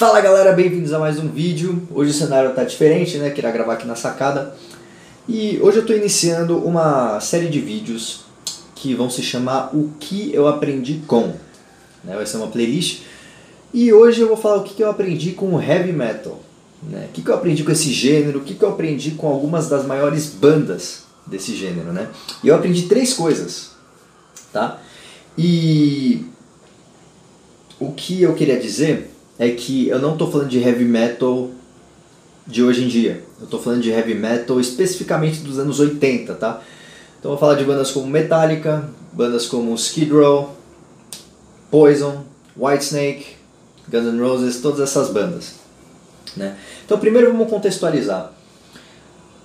Fala galera, bem-vindos a mais um vídeo. Hoje o cenário tá diferente, né? Queria gravar aqui na sacada. E hoje eu estou iniciando uma série de vídeos que vão se chamar O que eu aprendi com. Né? Vai ser uma playlist. E hoje eu vou falar o que eu aprendi com o heavy metal. Né? O que eu aprendi com esse gênero, o que eu aprendi com algumas das maiores bandas desse gênero. Né? E eu aprendi três coisas. Tá? E o que eu queria dizer é que eu não estou falando de heavy metal de hoje em dia. Eu estou falando de heavy metal especificamente dos anos 80, tá? Então eu vou falar de bandas como Metallica, bandas como Skid Row, Poison, Whitesnake, Guns N' Roses, todas essas bandas. Né? Então primeiro vamos contextualizar.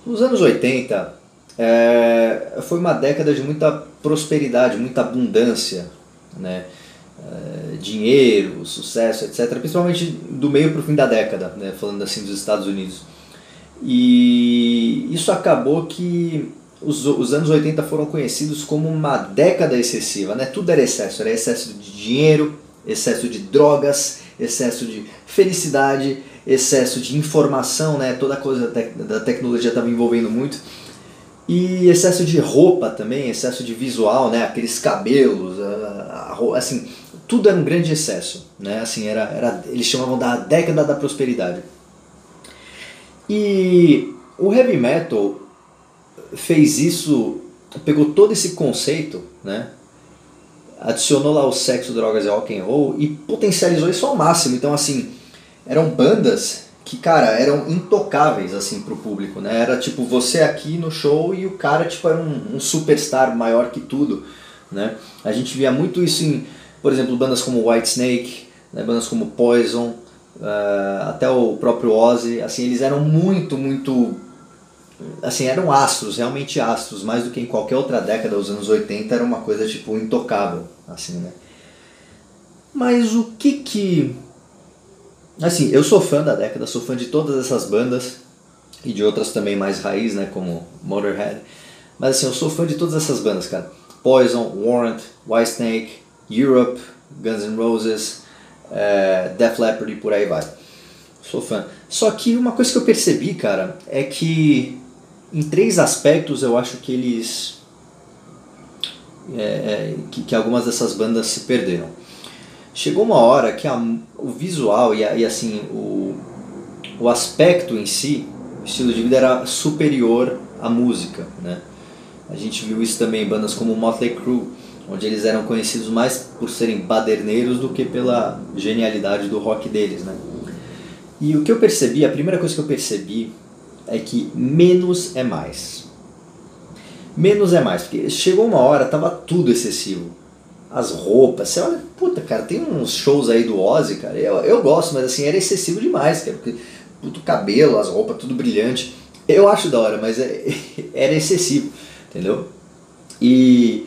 Os anos 80 é, foi uma década de muita prosperidade, muita abundância, né? Eh, dinheiro, sucesso, etc. Principalmente do meio para o fim da década, né, falando assim dos Estados Unidos. E isso acabou que os, os anos 80 foram conhecidos como uma década excessiva, né? tudo era excesso, era excesso de dinheiro, excesso de drogas, excesso de felicidade, excesso de informação, né? toda coisa da tecnologia estava envolvendo muito. E excesso de roupa também, excesso de visual, né? aqueles cabelos, assim, tudo era um grande excesso, né? Assim, era, era, eles chamavam da década da prosperidade. E o heavy metal fez isso, pegou todo esse conceito, né? Adicionou lá o sexo, drogas e rock and roll e potencializou isso ao máximo. Então, assim, eram bandas que, cara, eram intocáveis, assim, pro público, né? Era tipo você aqui no show e o cara, tipo, era um, um superstar maior que tudo, né? A gente via muito isso em por exemplo, bandas como Whitesnake, né, bandas como Poison, uh, até o próprio Ozzy, assim, eles eram muito, muito assim, eram astros, realmente astros, mais do que em qualquer outra década dos anos 80 era uma coisa tipo intocável, assim, né? Mas o que que assim, eu sou fã da década, sou fã de todas essas bandas e de outras também mais raiz, né, como Motorhead. Mas assim, eu sou fã de todas essas bandas, cara. Poison, Warrant, Whitesnake, Europe, Guns N' Roses, é, Def Leppard e por aí vai. Sou fã. Só que uma coisa que eu percebi, cara, é que em três aspectos eu acho que eles. É, que, que algumas dessas bandas se perderam. Chegou uma hora que a, o visual e, a, e assim o, o aspecto em si, o estilo de vida era superior à música, né? A gente viu isso também em bandas como Motley Crue, onde eles eram conhecidos mais por serem baderneiros do que pela genialidade do rock deles, né? E o que eu percebi, a primeira coisa que eu percebi é que menos é mais. Menos é mais, porque chegou uma hora, tava tudo excessivo. As roupas, você olha, puta, cara, tem uns shows aí do Ozzy, cara, eu, eu gosto, mas assim, era excessivo demais, cara, porque puto cabelo, as roupas, tudo brilhante. Eu acho da hora, mas é, era excessivo, entendeu? E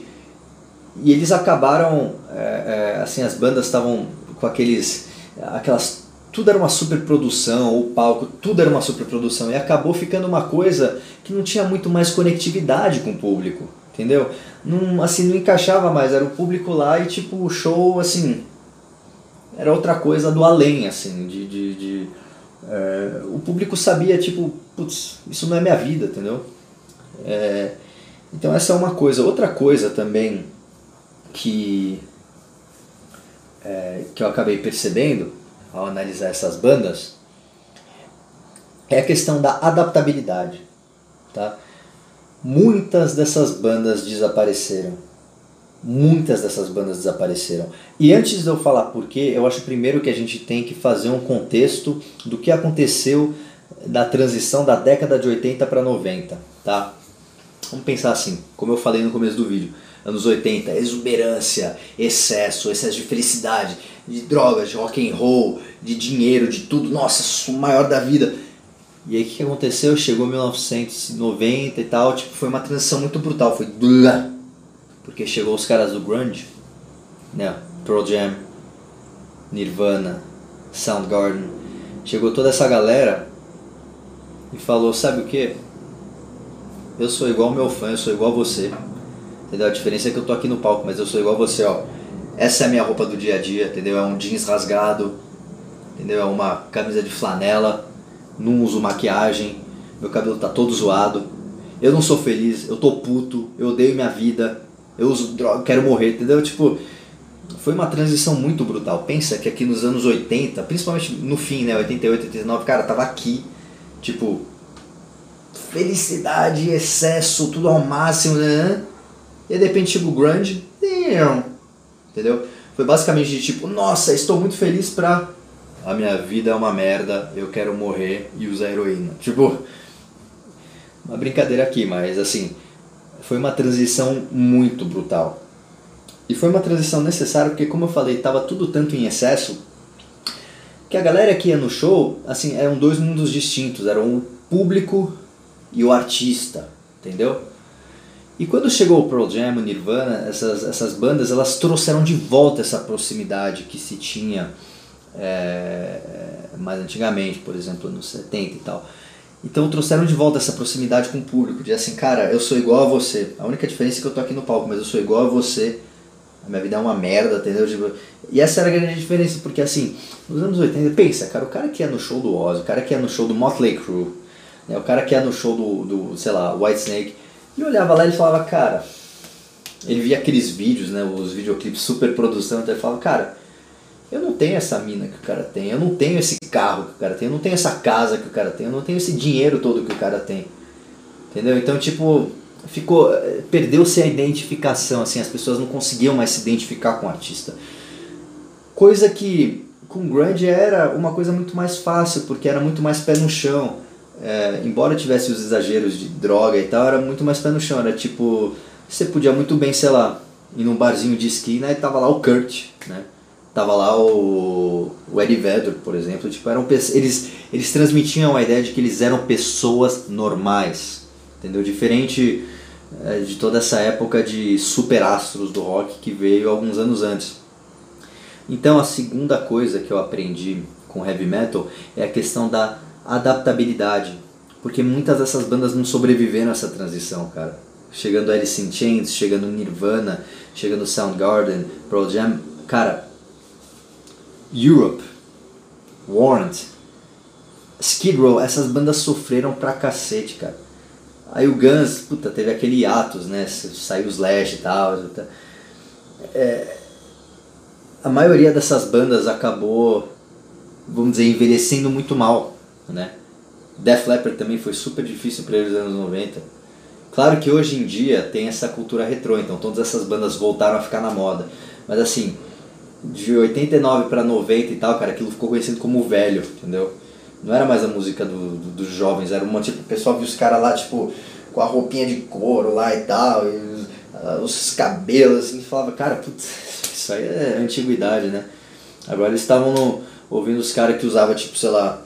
e eles acabaram, é, é, assim, as bandas estavam com aqueles, aquelas, tudo era uma superprodução, o palco, tudo era uma superprodução, e acabou ficando uma coisa que não tinha muito mais conectividade com o público, entendeu? Não, assim, não encaixava mais, era o público lá e tipo, o show, assim, era outra coisa do além, assim, de... de, de é, o público sabia, tipo, putz, isso não é minha vida, entendeu? É, então essa é uma coisa. Outra coisa também que, é, que eu acabei percebendo ao analisar essas bandas é a questão da adaptabilidade. Tá? Muitas dessas bandas desapareceram. Muitas dessas bandas desapareceram. E antes de eu falar porquê, eu acho primeiro que a gente tem que fazer um contexto do que aconteceu da transição da década de 80 para 90. Tá? Vamos pensar assim, como eu falei no começo do vídeo anos 80, exuberância, excesso, excesso de felicidade, de drogas, de rock and roll, de dinheiro, de tudo, nossa, o maior da vida. E aí o que aconteceu? Chegou 1990 e tal, tipo, foi uma transição muito brutal, foi porque chegou os caras do grunge, né? Pearl Jam, Nirvana, Soundgarden, chegou toda essa galera e falou, sabe o que? Eu sou igual meu fã, eu sou igual você. Entendeu? A diferença é que eu tô aqui no palco, mas eu sou igual você, ó. Essa é a minha roupa do dia a dia, entendeu? É um jeans rasgado, entendeu? É uma camisa de flanela, não uso maquiagem, meu cabelo tá todo zoado, eu não sou feliz, eu tô puto, eu odeio minha vida, eu uso droga, quero morrer, entendeu? Tipo, foi uma transição muito brutal. Pensa que aqui nos anos 80, principalmente no fim, né, 88, 89, cara, tava aqui, tipo, felicidade, excesso, tudo ao máximo, né? E de repente chega o grunge, entendeu? Foi basicamente de tipo, nossa, estou muito feliz pra a minha vida é uma merda, eu quero morrer e usar heroína. Tipo, uma brincadeira aqui, mas assim, foi uma transição muito brutal. E foi uma transição necessária porque, como eu falei, estava tudo tanto em excesso que a galera que ia no show, assim, eram dois mundos distintos, eram o público e o artista, entendeu? E quando chegou o Pearl Jam, o Nirvana, essas, essas bandas, elas trouxeram de volta essa proximidade que se tinha é, mais antigamente, por exemplo, nos 70 e tal. Então trouxeram de volta essa proximidade com o público, de assim, cara, eu sou igual a você. A única diferença é que eu tô aqui no palco, mas eu sou igual a você. A minha vida é uma merda, entendeu? Tipo, e essa era a grande diferença, porque assim, nos anos 80, pensa, cara, o cara que ia no show do Ozzy, o cara que ia no show do Motley Crue, né, o cara que ia no show do, do, sei lá, White Snake, e olhava lá e falava, cara, ele via aqueles vídeos, né, os videoclipes super produção, então ele falava, cara, eu não tenho essa mina que o cara tem, eu não tenho esse carro que o cara tem, eu não tenho essa casa que o cara tem, eu não tenho esse dinheiro todo que o cara tem. Entendeu? Então, tipo, ficou perdeu-se a identificação, assim, as pessoas não conseguiam mais se identificar com o artista. Coisa que com grunge era uma coisa muito mais fácil, porque era muito mais pé no chão. É, embora tivesse os exageros de droga e tal, era muito mais pé no chão. Era tipo, você podia muito bem, sei lá, ir num barzinho de esquina e tava lá o Kurt, né? Tava lá o, o Eddie Vedder, por exemplo, tipo, eram eles, eles transmitiam a ideia de que eles eram pessoas normais, entendeu? Diferente é, de toda essa época de superastros do rock que veio alguns anos antes. Então a segunda coisa que eu aprendi com heavy metal é a questão da adaptabilidade, porque muitas dessas bandas não sobreviveram a essa transição, cara. Chegando Alice in Chains, chegando Nirvana, chegando Soundgarden, Pearl Jam, cara, Europe, Warrant, Skid Row, essas bandas sofreram pra cacete, cara. Aí o Guns, puta, teve aquele atos, né? Saiu os Slash e tal. É, a maioria dessas bandas acabou, vamos dizer, envelhecendo muito mal, né? Def Leppard também foi super difícil para eles nos anos 90. Claro que hoje em dia tem essa cultura retrô, então todas essas bandas voltaram a ficar na moda. Mas assim, de 89 para 90 e tal, cara, aquilo ficou conhecido como velho, entendeu? Não era mais a música do, do dos jovens, era uma tipo, o pessoal viu os caras lá, tipo, com a roupinha de couro lá e tal, e os, uh, os cabelos, assim, falava, cara, putz, isso aí é antiguidade, né? Agora eles estavam ouvindo os caras que usavam, tipo, sei lá,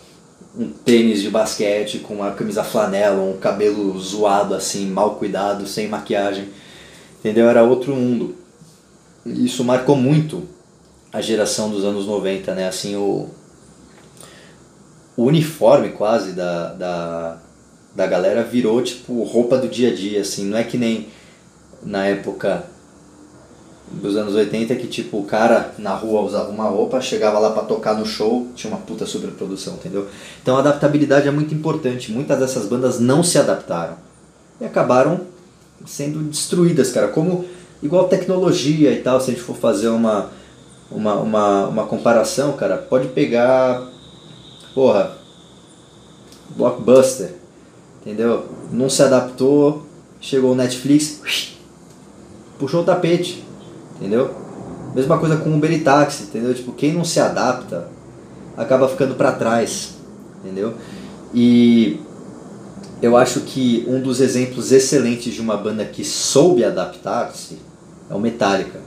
um tênis de basquete com uma camisa flanela, um cabelo zoado assim, mal cuidado, sem maquiagem. Entendeu? Era outro mundo. Isso marcou muito a geração dos anos 90, né? Assim, o, o uniforme quase da, da, da galera virou tipo roupa do dia a dia, assim, não é que nem na época dos anos 80 que tipo o cara na rua usava uma roupa, chegava lá para tocar no show, tinha uma puta superprodução, entendeu? Então a adaptabilidade é muito importante. Muitas dessas bandas não se adaptaram e acabaram sendo destruídas, cara, como igual tecnologia e tal, se a gente for fazer uma uma, uma, uma comparação, cara, pode pegar, porra, Blockbuster, entendeu? Não se adaptou, chegou o Netflix, puxou o tapete, entendeu? Mesma coisa com Uber e táxi, entendeu? Tipo, quem não se adapta acaba ficando para trás, entendeu? E eu acho que um dos exemplos excelentes de uma banda que soube adaptar-se é o Metallica.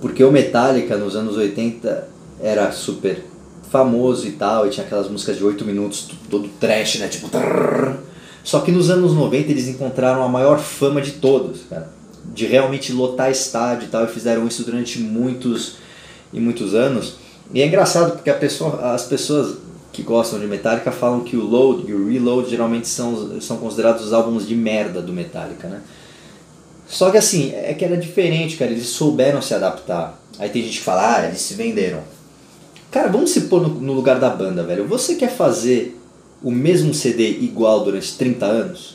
Porque o Metallica nos anos 80 era super famoso e tal, e tinha aquelas músicas de 8 minutos, todo trash, né? Tipo. Só que nos anos 90 eles encontraram a maior fama de todos, cara. De realmente lotar estádio e tal, e fizeram isso durante muitos e muitos anos. E é engraçado porque pessoa, as pessoas que gostam de Metallica falam que o Load e o Reload geralmente são, são considerados os álbuns de merda do Metallica, né? Só que assim, é que era diferente, cara. Eles souberam se adaptar. Aí tem gente que fala, ah, eles se venderam. Cara, vamos se pôr no, no lugar da banda, velho. Você quer fazer o mesmo CD igual durante 30 anos?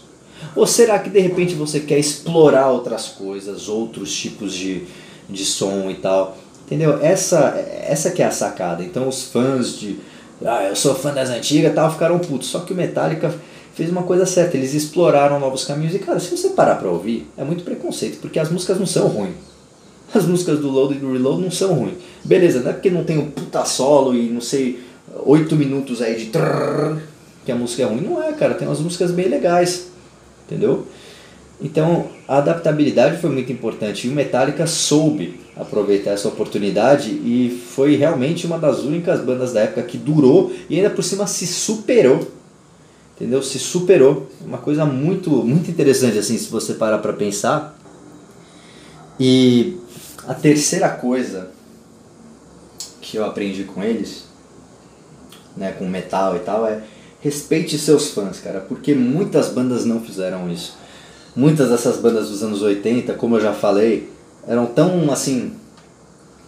Ou será que de repente você quer explorar outras coisas, outros tipos de, de som e tal? Entendeu? Essa, essa que é a sacada. Então os fãs de. Ah, eu sou fã das antigas tal, ficaram putos. Só que o Metallica fez uma coisa certa, eles exploraram novos caminhos. E cara, se você parar pra ouvir, é muito preconceito, porque as músicas não são ruins. As músicas do Load e do Reload não são ruins. Beleza, não é porque não tem um puta solo e não sei, oito minutos aí de trrr, que a música é ruim. Não é, cara, tem umas músicas bem legais entendeu? Então a adaptabilidade foi muito importante e o Metallica soube aproveitar essa oportunidade e foi realmente uma das únicas bandas da época que durou e ainda por cima se superou, entendeu? Se superou, uma coisa muito muito interessante assim se você parar para pensar. E a terceira coisa que eu aprendi com eles, né, com metal e tal, é respeite seus fãs, cara, porque muitas bandas não fizeram isso. Muitas dessas bandas dos anos 80, como eu já falei, eram tão assim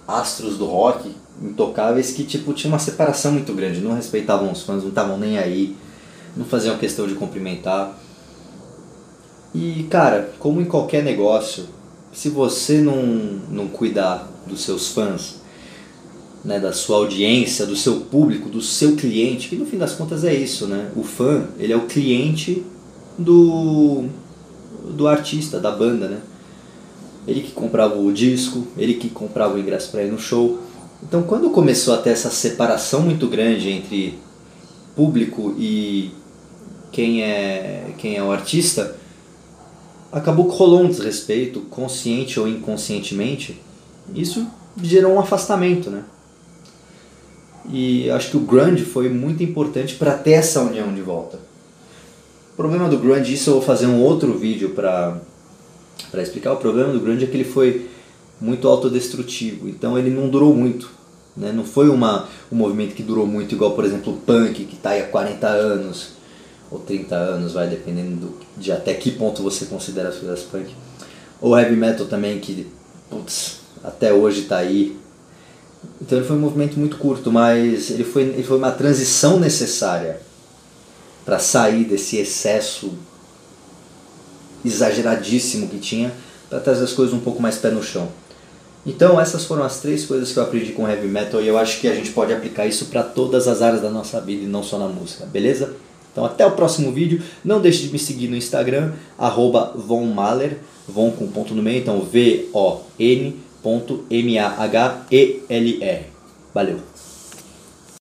astros do rock, intocáveis que tipo tinha uma separação muito grande, não respeitavam os fãs, não estavam nem aí, não faziam questão de cumprimentar. E cara, como em qualquer negócio, se você não, não cuidar dos seus fãs, né, da sua audiência, do seu público, do seu cliente, que no fim das contas é isso, né? O fã, ele é o cliente do, do artista, da banda, né? Ele que comprava o disco, ele que comprava o ingresso para ir no show. Então quando começou a ter essa separação muito grande entre público e quem é, quem é o artista, acabou que rolou um desrespeito, consciente ou inconscientemente. Isso gerou um afastamento, né? E acho que o grunge foi muito importante para ter essa união de volta. O problema do grunge, isso eu vou fazer um outro vídeo para para explicar. O problema do grunge é que ele foi muito autodestrutivo, então ele não durou muito. Né? Não foi uma, um movimento que durou muito, igual por exemplo o punk, que está aí há 40 anos, ou 30 anos, vai dependendo do, de até que ponto você considera as coisas punk. Ou heavy metal também, que putz, até hoje está aí, então ele foi um movimento muito curto, mas ele foi, ele foi uma transição necessária para sair desse excesso exageradíssimo que tinha para trazer as coisas um pouco mais pé no chão. Então essas foram as três coisas que eu aprendi com heavy metal e eu acho que a gente pode aplicar isso para todas as áreas da nossa vida e não só na música, beleza? Então até o próximo vídeo, não deixe de me seguir no Instagram, arroba Von Von com ponto no meio, então V-O-N. Valeu!